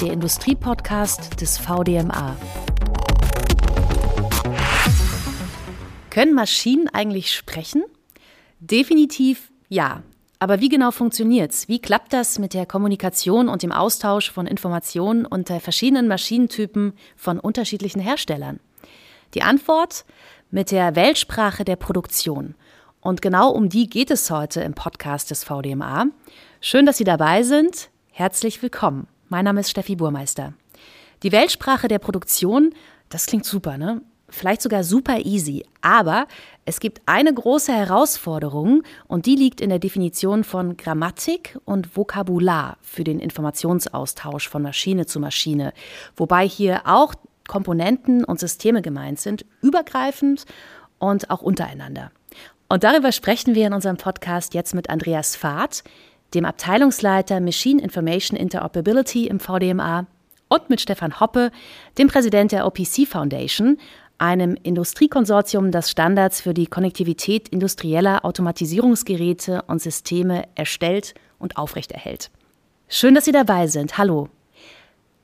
der Industriepodcast des VDMA. Können Maschinen eigentlich sprechen? Definitiv ja. Aber wie genau funktioniert's? Wie klappt das mit der Kommunikation und dem Austausch von Informationen unter verschiedenen Maschinentypen von unterschiedlichen Herstellern? Die Antwort mit der Weltsprache der Produktion. Und genau um die geht es heute im Podcast des VDMA. Schön, dass Sie dabei sind. Herzlich willkommen. Mein Name ist Steffi Burmeister. Die Weltsprache der Produktion, das klingt super, ne? Vielleicht sogar super easy. Aber es gibt eine große Herausforderung und die liegt in der Definition von Grammatik und Vokabular für den Informationsaustausch von Maschine zu Maschine. Wobei hier auch Komponenten und Systeme gemeint sind, übergreifend und auch untereinander. Und darüber sprechen wir in unserem Podcast jetzt mit Andreas Fahrt, dem Abteilungsleiter Machine Information Interoperability im VDMA und mit Stefan Hoppe, dem Präsident der OPC Foundation, einem Industriekonsortium, das Standards für die Konnektivität industrieller Automatisierungsgeräte und Systeme erstellt und aufrechterhält. Schön, dass Sie dabei sind. Hallo.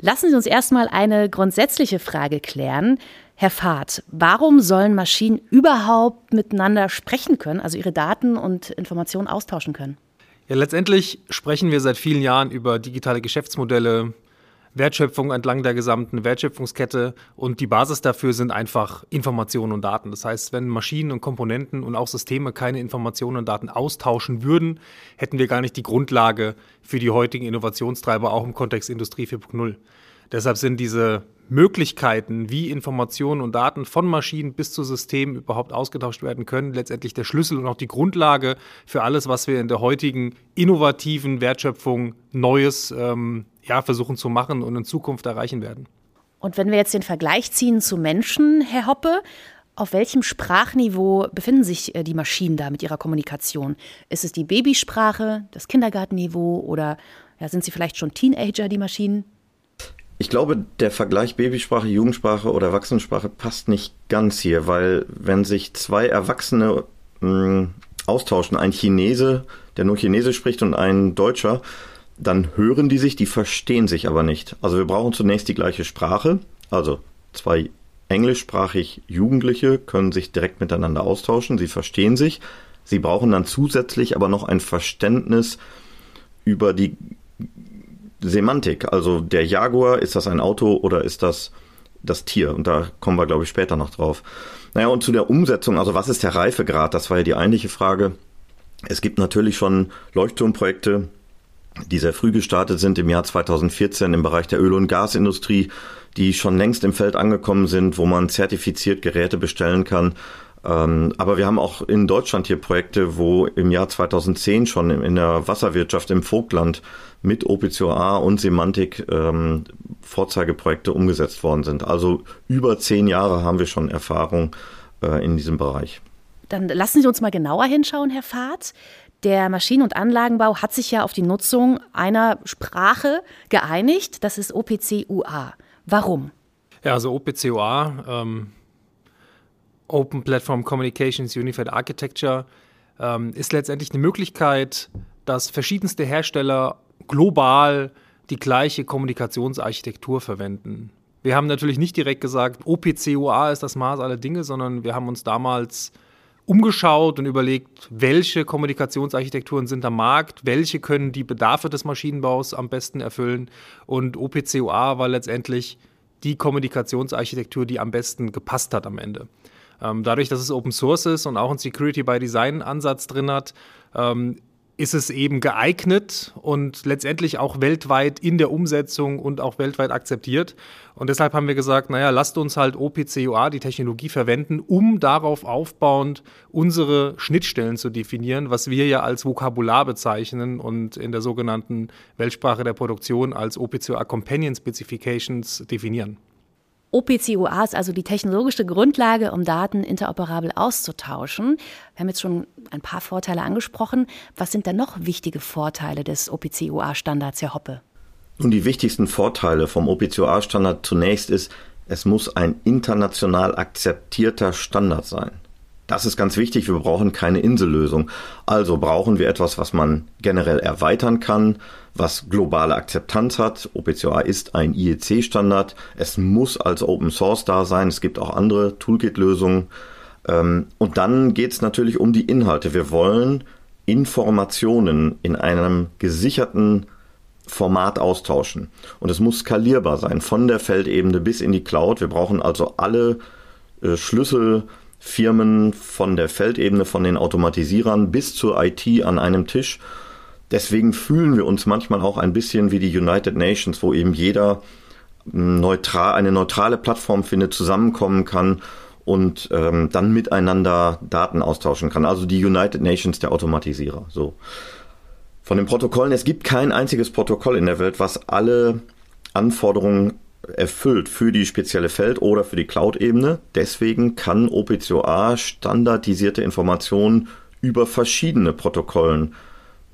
Lassen Sie uns erstmal eine grundsätzliche Frage klären. Herr Fahrt, warum sollen Maschinen überhaupt miteinander sprechen können, also ihre Daten und Informationen austauschen können? Ja, letztendlich sprechen wir seit vielen Jahren über digitale Geschäftsmodelle, Wertschöpfung entlang der gesamten Wertschöpfungskette und die Basis dafür sind einfach Informationen und Daten. Das heißt, wenn Maschinen und Komponenten und auch Systeme keine Informationen und Daten austauschen würden, hätten wir gar nicht die Grundlage für die heutigen Innovationstreiber, auch im Kontext Industrie 4.0. Deshalb sind diese Möglichkeiten, wie Informationen und Daten von Maschinen bis zu Systemen überhaupt ausgetauscht werden können, letztendlich der Schlüssel und auch die Grundlage für alles, was wir in der heutigen innovativen Wertschöpfung Neues ähm, ja, versuchen zu machen und in Zukunft erreichen werden. Und wenn wir jetzt den Vergleich ziehen zu Menschen, Herr Hoppe, auf welchem Sprachniveau befinden sich äh, die Maschinen da mit ihrer Kommunikation? Ist es die Babysprache, das Kindergartenniveau oder ja, sind sie vielleicht schon Teenager, die Maschinen? Ich glaube, der Vergleich Babysprache, Jugendsprache oder Erwachsenensprache passt nicht ganz hier, weil wenn sich zwei Erwachsene mh, hm, austauschen, ein Chinese, der nur Chinesisch spricht und ein Deutscher, dann hören die sich, die verstehen sich aber nicht. Also wir brauchen zunächst die gleiche Sprache, also zwei englischsprachig Jugendliche können sich direkt miteinander austauschen, sie verstehen sich, sie brauchen dann zusätzlich aber noch ein Verständnis über die Semantik, also der Jaguar, ist das ein Auto oder ist das das Tier? Und da kommen wir, glaube ich, später noch drauf. Naja, und zu der Umsetzung, also was ist der Reifegrad? Das war ja die eigentliche Frage. Es gibt natürlich schon Leuchtturmprojekte, die sehr früh gestartet sind im Jahr 2014 im Bereich der Öl- und Gasindustrie, die schon längst im Feld angekommen sind, wo man zertifiziert Geräte bestellen kann. Ähm, aber wir haben auch in Deutschland hier Projekte, wo im Jahr 2010 schon in der Wasserwirtschaft im Vogtland mit OPCOA und Semantik ähm, Vorzeigeprojekte umgesetzt worden sind. Also über zehn Jahre haben wir schon Erfahrung äh, in diesem Bereich. Dann lassen Sie uns mal genauer hinschauen, Herr Fahrt. Der Maschinen- und Anlagenbau hat sich ja auf die Nutzung einer Sprache geeinigt. Das ist OPC-UA. Warum? Ja, also OPC-UA, ähm, Open Platform Communications Unified Architecture, ähm, ist letztendlich eine Möglichkeit, dass verschiedenste Hersteller global die gleiche Kommunikationsarchitektur verwenden. Wir haben natürlich nicht direkt gesagt, OPC-UA ist das Maß aller Dinge, sondern wir haben uns damals umgeschaut und überlegt, welche Kommunikationsarchitekturen sind am Markt, welche können die Bedarfe des Maschinenbaus am besten erfüllen. Und OPCOA war letztendlich die Kommunikationsarchitektur, die am besten gepasst hat am Ende. Ähm, dadurch, dass es Open Source ist und auch einen Security by Design Ansatz drin hat, ähm, ist es eben geeignet und letztendlich auch weltweit in der Umsetzung und auch weltweit akzeptiert. Und deshalb haben wir gesagt, naja, lasst uns halt OPCUA, die Technologie, verwenden, um darauf aufbauend unsere Schnittstellen zu definieren, was wir ja als Vokabular bezeichnen und in der sogenannten Weltsprache der Produktion als OPCUA Companion Specifications definieren. OPC-UA ist also die technologische Grundlage, um Daten interoperabel auszutauschen. Wir haben jetzt schon ein paar Vorteile angesprochen. Was sind denn noch wichtige Vorteile des OPC-UA-Standards, Herr Hoppe? Nun, die wichtigsten Vorteile vom OPC-UA-Standard zunächst ist, es muss ein international akzeptierter Standard sein. Das ist ganz wichtig. Wir brauchen keine Insellösung. Also brauchen wir etwas, was man generell erweitern kann, was globale Akzeptanz hat. OPCOA ist ein IEC-Standard. Es muss als Open Source da sein. Es gibt auch andere Toolkit-Lösungen. Ähm, und dann geht es natürlich um die Inhalte. Wir wollen Informationen in einem gesicherten Format austauschen. Und es muss skalierbar sein, von der Feldebene bis in die Cloud. Wir brauchen also alle äh, Schlüsselfirmen von der Feldebene, von den Automatisierern bis zur IT an einem Tisch. Deswegen fühlen wir uns manchmal auch ein bisschen wie die United Nations, wo eben jeder neutral, eine neutrale Plattform findet, zusammenkommen kann und ähm, dann miteinander Daten austauschen kann. Also die United Nations der Automatisierer. So. Von den Protokollen, es gibt kein einziges Protokoll in der Welt, was alle Anforderungen erfüllt für die spezielle Feld- oder für die Cloud-Ebene. Deswegen kann OPCOA standardisierte Informationen über verschiedene Protokollen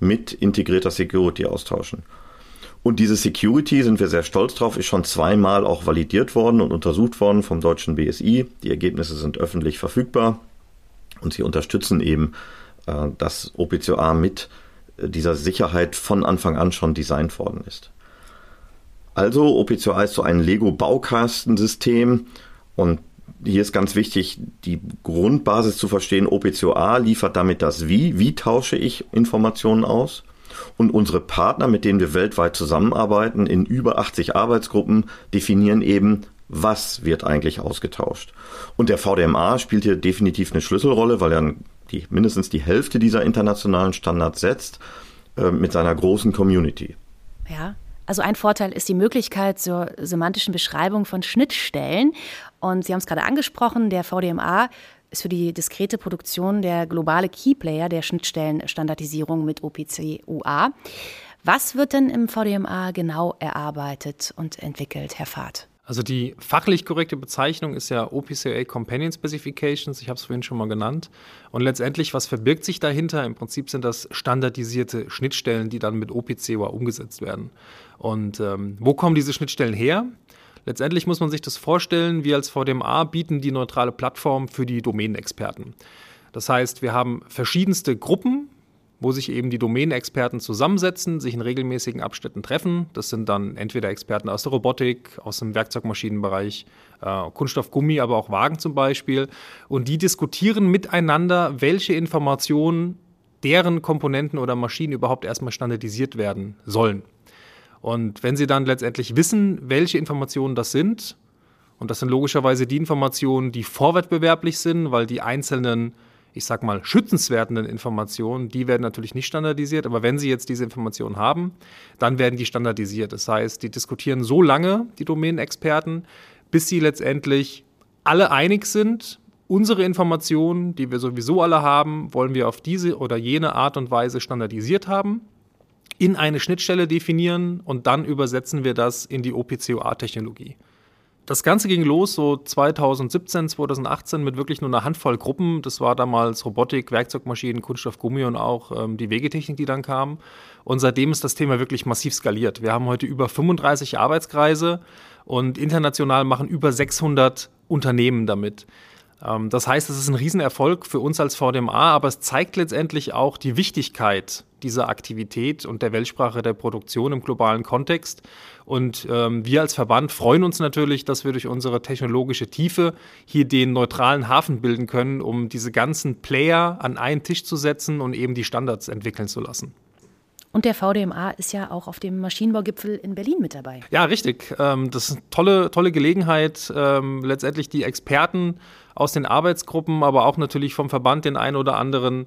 mit integrierter Security austauschen. Und diese Security, sind wir sehr stolz drauf, ist schon zweimal auch validiert worden und untersucht worden vom deutschen BSI. Die Ergebnisse sind öffentlich verfügbar und sie unterstützen eben, äh, dass OPCOA mit dieser Sicherheit von Anfang an schon designt worden ist. Also OPCOA ist so ein Lego-Baukastensystem und hier ist ganz wichtig, die Grundbasis zu verstehen. OPCOA liefert damit das Wie. Wie tausche ich Informationen aus? Und unsere Partner, mit denen wir weltweit zusammenarbeiten, in über 80 Arbeitsgruppen, definieren eben, was wird eigentlich ausgetauscht. Und der VDMA spielt hier definitiv eine Schlüsselrolle, weil er die, mindestens die Hälfte dieser internationalen Standards setzt, äh, mit seiner großen Community. Ja, also ein Vorteil ist die Möglichkeit zur semantischen Beschreibung von Schnittstellen. Und Sie haben es gerade angesprochen, der VDMA ist für die diskrete Produktion der globale Keyplayer der Schnittstellenstandardisierung mit OPC UA. Was wird denn im VDMA genau erarbeitet und entwickelt, Herr Fahrt? Also die fachlich korrekte Bezeichnung ist ja OPCA Companion Specifications, ich habe es vorhin schon mal genannt. Und letztendlich, was verbirgt sich dahinter? Im Prinzip sind das standardisierte Schnittstellen, die dann mit OPCOA umgesetzt werden. Und ähm, wo kommen diese Schnittstellen her? Letztendlich muss man sich das vorstellen, wir als VDMA bieten die neutrale Plattform für die Domänenexperten. Das heißt, wir haben verschiedenste Gruppen, wo sich eben die Domänenexperten zusammensetzen, sich in regelmäßigen Abschnitten treffen. Das sind dann entweder Experten aus der Robotik, aus dem Werkzeugmaschinenbereich, äh, Kunststoff, Gummi, aber auch Wagen zum Beispiel. Und die diskutieren miteinander, welche Informationen deren Komponenten oder Maschinen überhaupt erstmal standardisiert werden sollen. Und wenn Sie dann letztendlich wissen, welche Informationen das sind, und das sind logischerweise die Informationen, die vorwettbewerblich sind, weil die einzelnen, ich sag mal, schützenswerten Informationen, die werden natürlich nicht standardisiert. Aber wenn Sie jetzt diese Informationen haben, dann werden die standardisiert. Das heißt, die diskutieren so lange, die Domänenexperten, bis sie letztendlich alle einig sind, unsere Informationen, die wir sowieso alle haben, wollen wir auf diese oder jene Art und Weise standardisiert haben in eine Schnittstelle definieren und dann übersetzen wir das in die OPCOA-Technologie. Das Ganze ging los so 2017, 2018 mit wirklich nur einer Handvoll Gruppen. Das war damals Robotik, Werkzeugmaschinen, Kunststoff, Gummi und auch ähm, die Wegetechnik, die dann kam. Und seitdem ist das Thema wirklich massiv skaliert. Wir haben heute über 35 Arbeitskreise und international machen über 600 Unternehmen damit. Ähm, das heißt, es ist ein Riesenerfolg für uns als VDMA, aber es zeigt letztendlich auch die Wichtigkeit dieser Aktivität und der Weltsprache der Produktion im globalen Kontext. Und ähm, wir als Verband freuen uns natürlich, dass wir durch unsere technologische Tiefe hier den neutralen Hafen bilden können, um diese ganzen Player an einen Tisch zu setzen und eben die Standards entwickeln zu lassen. Und der VDMA ist ja auch auf dem Maschinenbaugipfel in Berlin mit dabei. Ja, richtig. Ähm, das ist eine tolle, tolle Gelegenheit, ähm, letztendlich die Experten aus den Arbeitsgruppen, aber auch natürlich vom Verband den einen oder anderen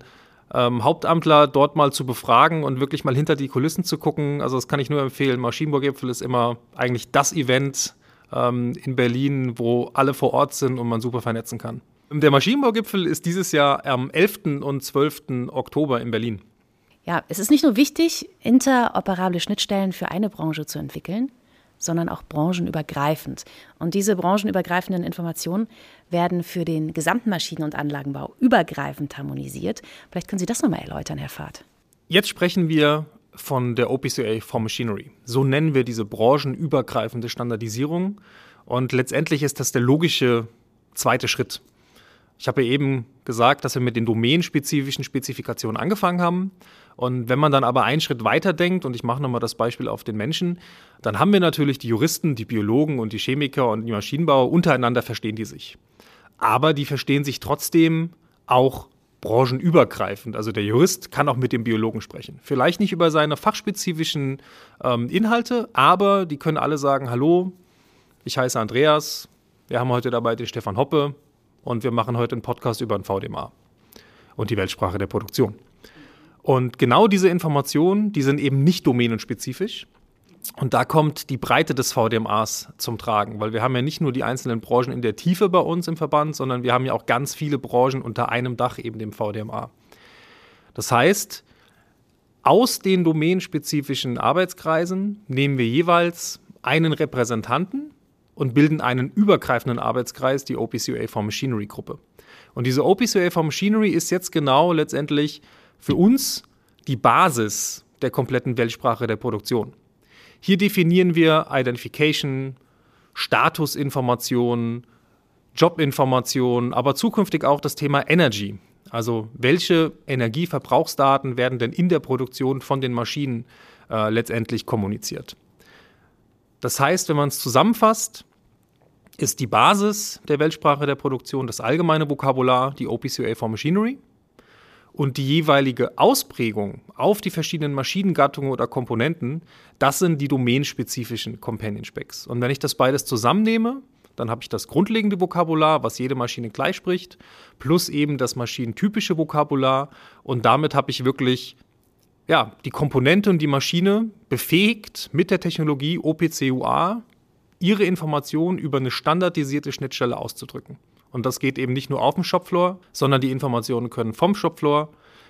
ähm, Hauptamtler dort mal zu befragen und wirklich mal hinter die Kulissen zu gucken. Also das kann ich nur empfehlen. Maschinenbaugipfel ist immer eigentlich das Event ähm, in Berlin, wo alle vor Ort sind und man super vernetzen kann. Der Maschinenbaugipfel ist dieses Jahr am 11. und 12. Oktober in Berlin. Ja, es ist nicht nur wichtig, interoperable Schnittstellen für eine Branche zu entwickeln, sondern auch branchenübergreifend. Und diese branchenübergreifenden Informationen werden für den gesamten Maschinen- und Anlagenbau übergreifend harmonisiert. Vielleicht können Sie das nochmal erläutern, Herr Fahrt. Jetzt sprechen wir von der OPCA for Machinery. So nennen wir diese branchenübergreifende Standardisierung. Und letztendlich ist das der logische zweite Schritt. Ich habe eben gesagt, dass wir mit den domänenspezifischen Spezifikationen angefangen haben. Und wenn man dann aber einen Schritt weiter denkt, und ich mache nochmal das Beispiel auf den Menschen, dann haben wir natürlich die Juristen, die Biologen und die Chemiker und die Maschinenbauer, untereinander verstehen die sich. Aber die verstehen sich trotzdem auch branchenübergreifend. Also der Jurist kann auch mit dem Biologen sprechen. Vielleicht nicht über seine fachspezifischen ähm, Inhalte, aber die können alle sagen, hallo, ich heiße Andreas, wir haben heute dabei den Stefan Hoppe und wir machen heute einen Podcast über den VDMA und die Weltsprache der Produktion. Und genau diese Informationen, die sind eben nicht domänenspezifisch. Und da kommt die Breite des VDMAs zum Tragen, weil wir haben ja nicht nur die einzelnen Branchen in der Tiefe bei uns im Verband, sondern wir haben ja auch ganz viele Branchen unter einem Dach, eben dem VDMA. Das heißt, aus den domänenspezifischen Arbeitskreisen nehmen wir jeweils einen Repräsentanten und bilden einen übergreifenden Arbeitskreis, die OPCUA for Machinery Gruppe. Und diese OPCUA for Machinery ist jetzt genau letztendlich für uns die Basis der kompletten Weltsprache der Produktion. Hier definieren wir Identification, Statusinformationen, Jobinformationen, aber zukünftig auch das Thema Energy. Also welche Energieverbrauchsdaten werden denn in der Produktion von den Maschinen äh, letztendlich kommuniziert? Das heißt, wenn man es zusammenfasst, ist die Basis der Weltsprache der Produktion das allgemeine Vokabular, die OPCUA for Machinery und die jeweilige Ausprägung auf die verschiedenen Maschinengattungen oder Komponenten, das sind die domänenspezifischen Companion Specs. Und wenn ich das beides zusammennehme, dann habe ich das grundlegende Vokabular, was jede Maschine gleich spricht, plus eben das maschinentypische Vokabular und damit habe ich wirklich ja, die Komponente und die Maschine befähigt mit der Technologie OPC-UA ihre Informationen über eine standardisierte Schnittstelle auszudrücken. Und das geht eben nicht nur auf dem Shopfloor, sondern die Informationen können vom Shopfloor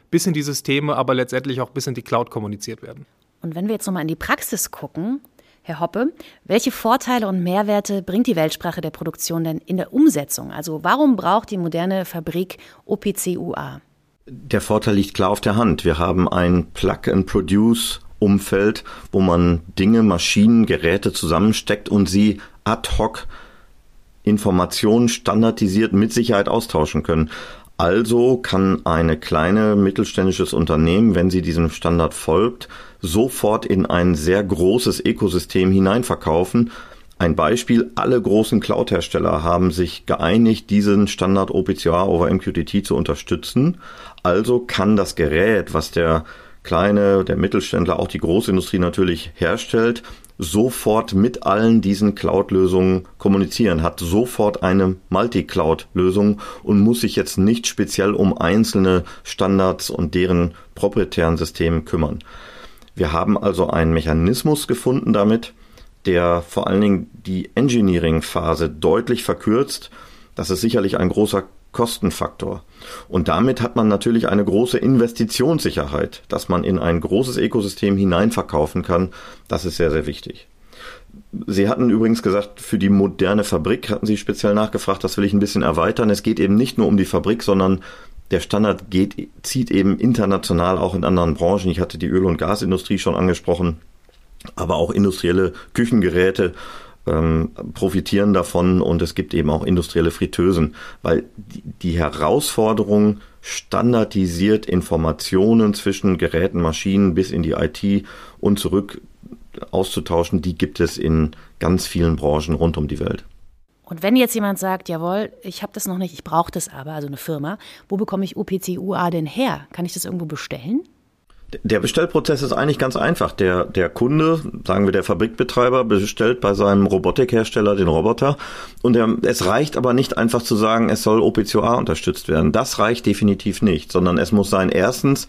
bis in die Systeme, aber letztendlich auch bis in die Cloud kommuniziert werden. Und wenn wir jetzt nochmal in die Praxis gucken, Herr Hoppe, welche Vorteile und Mehrwerte bringt die Weltsprache der Produktion denn in der Umsetzung? Also warum braucht die moderne Fabrik OPC-UA? Der Vorteil liegt klar auf der Hand. Wir haben ein Plug-and-Produce-Umfeld, wo man Dinge, Maschinen, Geräte zusammensteckt und sie ad hoc Informationen standardisiert mit Sicherheit austauschen können. Also kann eine kleine mittelständisches Unternehmen, wenn sie diesem Standard folgt, sofort in ein sehr großes Ökosystem hineinverkaufen. Ein Beispiel, alle großen Cloud-Hersteller haben sich geeinigt, diesen Standard OPCOA over MQTT zu unterstützen. Also kann das Gerät, was der kleine, der Mittelständler, auch die Großindustrie natürlich herstellt, sofort mit allen diesen Cloud-Lösungen kommunizieren, hat sofort eine Multi-Cloud-Lösung und muss sich jetzt nicht speziell um einzelne Standards und deren proprietären Systeme kümmern. Wir haben also einen Mechanismus gefunden damit, der vor allen Dingen die Engineering-Phase deutlich verkürzt. Das ist sicherlich ein großer Kostenfaktor. Und damit hat man natürlich eine große Investitionssicherheit, dass man in ein großes Ökosystem hineinverkaufen kann. Das ist sehr, sehr wichtig. Sie hatten übrigens gesagt, für die moderne Fabrik hatten Sie speziell nachgefragt, das will ich ein bisschen erweitern. Es geht eben nicht nur um die Fabrik, sondern der Standard geht, zieht eben international auch in anderen Branchen. Ich hatte die Öl- und Gasindustrie schon angesprochen, aber auch industrielle Küchengeräte ähm, profitieren davon und es gibt eben auch industrielle Fritteusen, weil die, Herausforderung, standardisiert Informationen zwischen Geräten, Maschinen bis in die IT und zurück auszutauschen, die gibt es in ganz vielen Branchen rund um die Welt. Und wenn jetzt jemand sagt, jawohl, ich habe das noch nicht, ich brauche das aber, also eine Firma, wo bekomme ich UPC-UA denn her? Kann ich das irgendwo bestellen? Der Bestellprozess ist eigentlich ganz einfach. Der, der Kunde, sagen wir der Fabrikbetreiber, bestellt bei seinem Robotikhersteller den Roboter. Und der, es reicht aber nicht einfach zu sagen, es soll OPCOA unterstützt werden. Das reicht definitiv nicht, sondern es muss sein, erstens,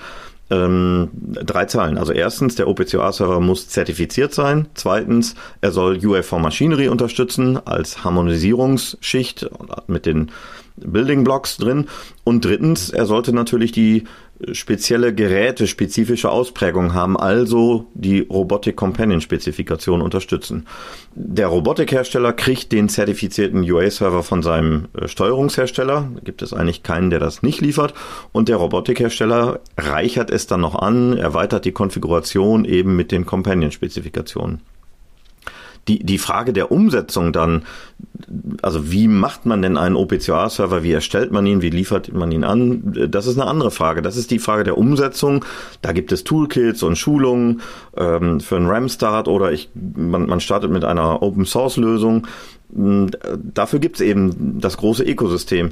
ähm, drei Zahlen. Also erstens, der OPCOA-Server muss zertifiziert sein. Zweitens, er soll UF4 Machinery unterstützen als Harmonisierungsschicht mit den Building Blocks drin. Und drittens, er sollte natürlich die spezielle Geräte spezifische Ausprägungen haben, also die Robotic Companion Spezifikation unterstützen. Der Robotikhersteller kriegt den zertifizierten UA-Server von seinem äh, Steuerungshersteller. Da gibt es eigentlich keinen, der das nicht liefert. Und der Robotikhersteller reichert es dann noch an, erweitert die Konfiguration eben mit den Companion-Spezifikationen. Die, die Frage der Umsetzung dann, also wie macht man denn einen OPCOA-Server, wie erstellt man ihn, wie liefert man ihn an, das ist eine andere Frage. Das ist die Frage der Umsetzung. Da gibt es Toolkits und Schulungen ähm, für einen RAM-Start oder ich, man, man startet mit einer Open-Source-Lösung. Dafür gibt es eben das große Ökosystem.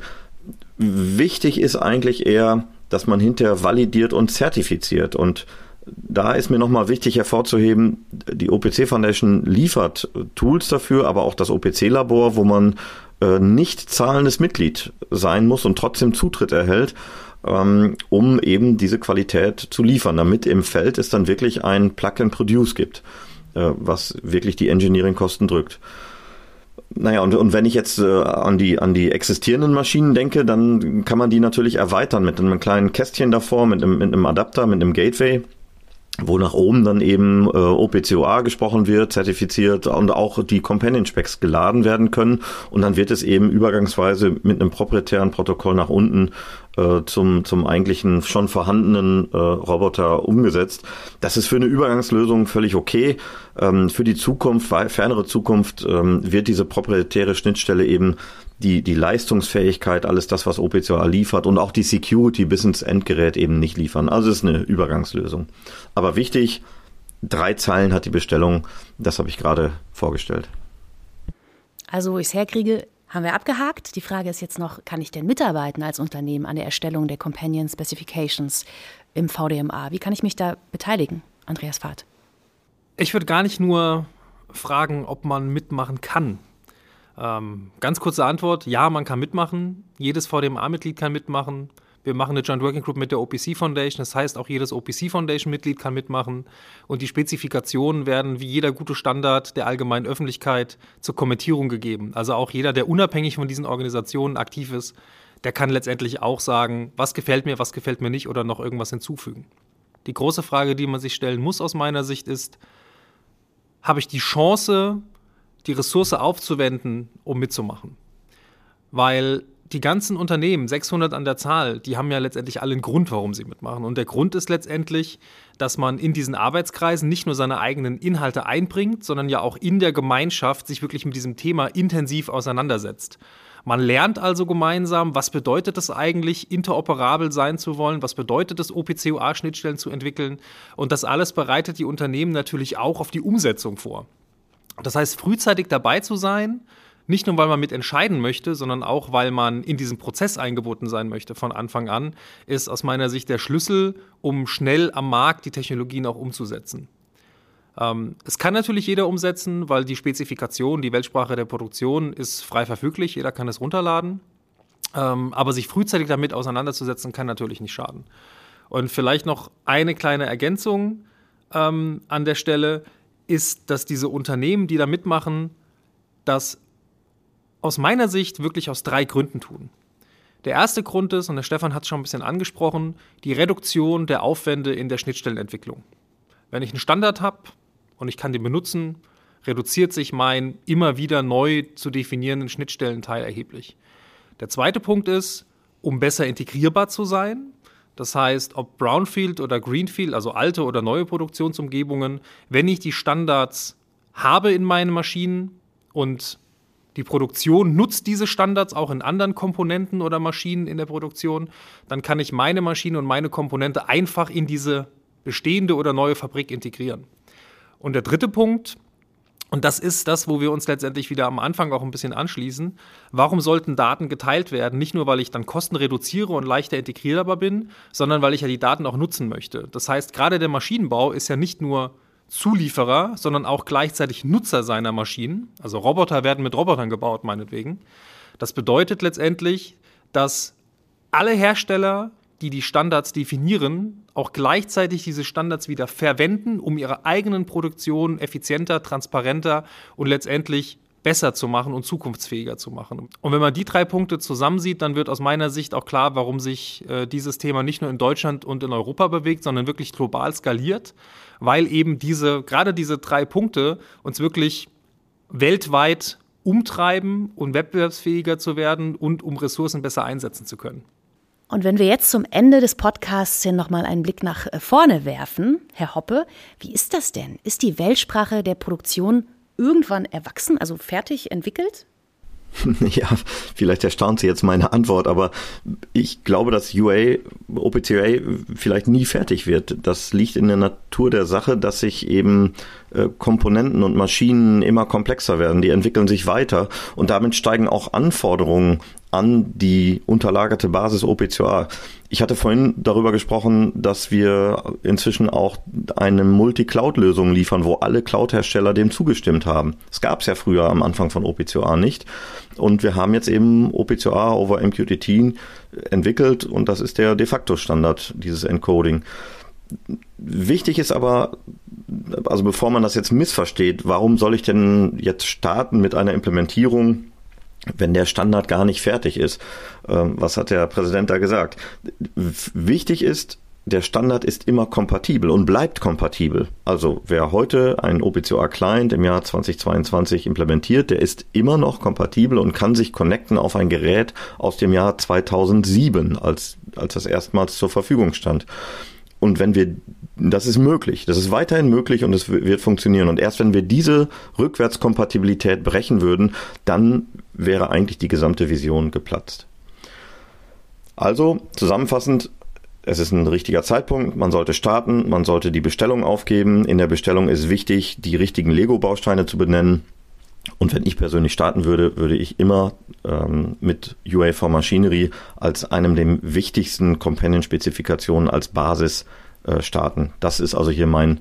Wichtig ist eigentlich eher, dass man hinterher validiert und zertifiziert und da ist mir nochmal wichtig hervorzuheben, die OPC Foundation liefert Tools dafür, aber auch das OPC-Labor, wo man äh, nicht zahlendes Mitglied sein muss und trotzdem Zutritt erhält, ähm, um eben diese Qualität zu liefern, damit im Feld es dann wirklich ein Plug-and-Produce gibt, äh, was wirklich die Engineering-Kosten drückt. Naja, und, und wenn ich jetzt äh, an, die, an die existierenden Maschinen denke, dann kann man die natürlich erweitern mit einem kleinen Kästchen davor, mit einem, mit einem Adapter, mit einem Gateway wo nach oben dann eben äh, OPCOA gesprochen wird, zertifiziert und auch die Companion Specs geladen werden können. Und dann wird es eben übergangsweise mit einem proprietären Protokoll nach unten äh, zum zum eigentlichen schon vorhandenen äh, Roboter umgesetzt. Das ist für eine Übergangslösung völlig okay. Ähm, für die Zukunft, fernere Zukunft ähm, wird diese proprietäre Schnittstelle eben die, die Leistungsfähigkeit, alles das, was OPCOA liefert und auch die Security bis ins Endgerät eben nicht liefern. Also es ist eine Übergangslösung. Aber wichtig, drei Zeilen hat die Bestellung, das habe ich gerade vorgestellt. Also, wo ich es herkriege, haben wir abgehakt. Die Frage ist jetzt noch, kann ich denn mitarbeiten als Unternehmen an der Erstellung der Companion Specifications im VDMA? Wie kann ich mich da beteiligen, Andreas Fahrt? Ich würde gar nicht nur fragen, ob man mitmachen kann. Ähm, ganz kurze Antwort: Ja, man kann mitmachen. Jedes VDMA-Mitglied kann mitmachen. Wir machen eine Joint Working Group mit der OPC Foundation. Das heißt, auch jedes OPC Foundation-Mitglied kann mitmachen. Und die Spezifikationen werden wie jeder gute Standard der allgemeinen Öffentlichkeit zur Kommentierung gegeben. Also auch jeder, der unabhängig von diesen Organisationen aktiv ist, der kann letztendlich auch sagen, was gefällt mir, was gefällt mir nicht oder noch irgendwas hinzufügen. Die große Frage, die man sich stellen muss aus meiner Sicht ist, habe ich die Chance, die Ressource aufzuwenden, um mitzumachen. Weil die ganzen Unternehmen, 600 an der Zahl, die haben ja letztendlich alle einen Grund, warum sie mitmachen. Und der Grund ist letztendlich, dass man in diesen Arbeitskreisen nicht nur seine eigenen Inhalte einbringt, sondern ja auch in der Gemeinschaft sich wirklich mit diesem Thema intensiv auseinandersetzt. Man lernt also gemeinsam, was bedeutet es eigentlich, interoperabel sein zu wollen, was bedeutet es, OPCOA-Schnittstellen zu entwickeln. Und das alles bereitet die Unternehmen natürlich auch auf die Umsetzung vor. Das heißt, frühzeitig dabei zu sein, nicht nur weil man mitentscheiden möchte, sondern auch weil man in diesen Prozess eingebunden sein möchte von Anfang an, ist aus meiner Sicht der Schlüssel, um schnell am Markt die Technologien auch umzusetzen. Ähm, es kann natürlich jeder umsetzen, weil die Spezifikation, die Weltsprache der Produktion ist frei verfüglich, jeder kann es runterladen. Ähm, aber sich frühzeitig damit auseinanderzusetzen, kann natürlich nicht schaden. Und vielleicht noch eine kleine Ergänzung ähm, an der Stelle ist, dass diese Unternehmen, die da mitmachen, das aus meiner Sicht wirklich aus drei Gründen tun. Der erste Grund ist, und der Stefan hat es schon ein bisschen angesprochen, die Reduktion der Aufwände in der Schnittstellenentwicklung. Wenn ich einen Standard habe und ich kann den benutzen, reduziert sich mein immer wieder neu zu definierenden Schnittstellenteil erheblich. Der zweite Punkt ist, um besser integrierbar zu sein, das heißt, ob Brownfield oder Greenfield, also alte oder neue Produktionsumgebungen, wenn ich die Standards habe in meinen Maschinen und die Produktion nutzt diese Standards auch in anderen Komponenten oder Maschinen in der Produktion, dann kann ich meine Maschine und meine Komponente einfach in diese bestehende oder neue Fabrik integrieren. Und der dritte Punkt, und das ist das, wo wir uns letztendlich wieder am Anfang auch ein bisschen anschließen. Warum sollten Daten geteilt werden? Nicht nur, weil ich dann Kosten reduziere und leichter integrierbar bin, sondern weil ich ja die Daten auch nutzen möchte. Das heißt, gerade der Maschinenbau ist ja nicht nur Zulieferer, sondern auch gleichzeitig Nutzer seiner Maschinen. Also Roboter werden mit Robotern gebaut, meinetwegen. Das bedeutet letztendlich, dass alle Hersteller die die Standards definieren, auch gleichzeitig diese Standards wieder verwenden, um ihre eigenen Produktionen effizienter, transparenter und letztendlich besser zu machen und zukunftsfähiger zu machen. Und wenn man die drei Punkte zusammensieht, dann wird aus meiner Sicht auch klar, warum sich äh, dieses Thema nicht nur in Deutschland und in Europa bewegt, sondern wirklich global skaliert, weil eben diese, gerade diese drei Punkte uns wirklich weltweit umtreiben, um wettbewerbsfähiger zu werden und um Ressourcen besser einsetzen zu können. Und wenn wir jetzt zum Ende des Podcasts hin nochmal einen Blick nach äh, vorne werfen, Herr Hoppe, wie ist das denn? Ist die Weltsprache der Produktion irgendwann erwachsen, also fertig entwickelt? Ja, vielleicht erstaunt Sie jetzt meine Antwort, aber ich glaube, dass UA, OPCUA vielleicht nie fertig wird. Das liegt in der Natur der Sache, dass sich eben äh, Komponenten und Maschinen immer komplexer werden. Die entwickeln sich weiter und damit steigen auch Anforderungen an die unterlagerte Basis OPCOA. Ich hatte vorhin darüber gesprochen, dass wir inzwischen auch eine Multi-Cloud-Lösung liefern, wo alle Cloud-Hersteller dem zugestimmt haben. Das gab es ja früher am Anfang von OPCOA nicht. Und wir haben jetzt eben OPCOA over MQTT entwickelt und das ist der de facto Standard, dieses Encoding. Wichtig ist aber, also bevor man das jetzt missversteht, warum soll ich denn jetzt starten mit einer Implementierung, wenn der Standard gar nicht fertig ist. Ähm, was hat der Präsident da gesagt? Wichtig ist, der Standard ist immer kompatibel und bleibt kompatibel. Also wer heute einen OPCOA Client im Jahr 2022 implementiert, der ist immer noch kompatibel und kann sich connecten auf ein Gerät aus dem Jahr 2007, als, als das erstmals zur Verfügung stand. Und wenn wir, das ist möglich, das ist weiterhin möglich und es wird funktionieren. Und erst wenn wir diese Rückwärtskompatibilität brechen würden, dann wäre eigentlich die gesamte Vision geplatzt. Also zusammenfassend, es ist ein richtiger Zeitpunkt, man sollte starten, man sollte die Bestellung aufgeben. In der Bestellung ist wichtig, die richtigen Lego-Bausteine zu benennen. Und wenn ich persönlich starten würde, würde ich immer ähm, mit UA for Machinery als einem der wichtigsten Companion-Spezifikationen als Basis äh, starten. Das ist also hier mein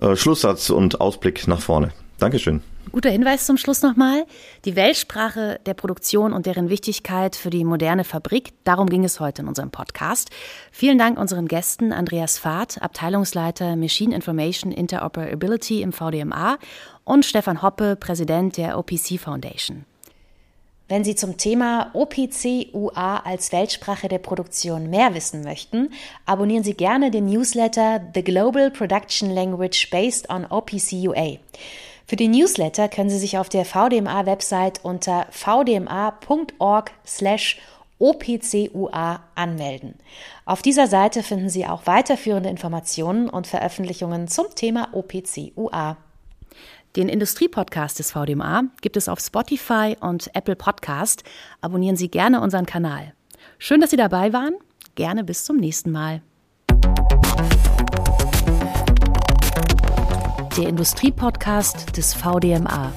äh, Schlusssatz und Ausblick nach vorne. Dankeschön. Guter Hinweis zum Schluss nochmal. Die Weltsprache der Produktion und deren Wichtigkeit für die moderne Fabrik, darum ging es heute in unserem Podcast. Vielen Dank unseren Gästen Andreas Fahrt, Abteilungsleiter Machine Information Interoperability im VDMA und Stefan Hoppe, Präsident der OPC Foundation. Wenn Sie zum Thema OPC-UA als Weltsprache der Produktion mehr wissen möchten, abonnieren Sie gerne den Newsletter The Global Production Language Based on OPC-UA. Für den Newsletter können Sie sich auf der VDMA-Website unter vdma.org slash OPCUA anmelden. Auf dieser Seite finden Sie auch weiterführende Informationen und Veröffentlichungen zum Thema OPCUA. Den Industriepodcast des VDMA gibt es auf Spotify und Apple Podcast. Abonnieren Sie gerne unseren Kanal. Schön, dass Sie dabei waren. Gerne bis zum nächsten Mal. Der Industriepodcast des VDMA.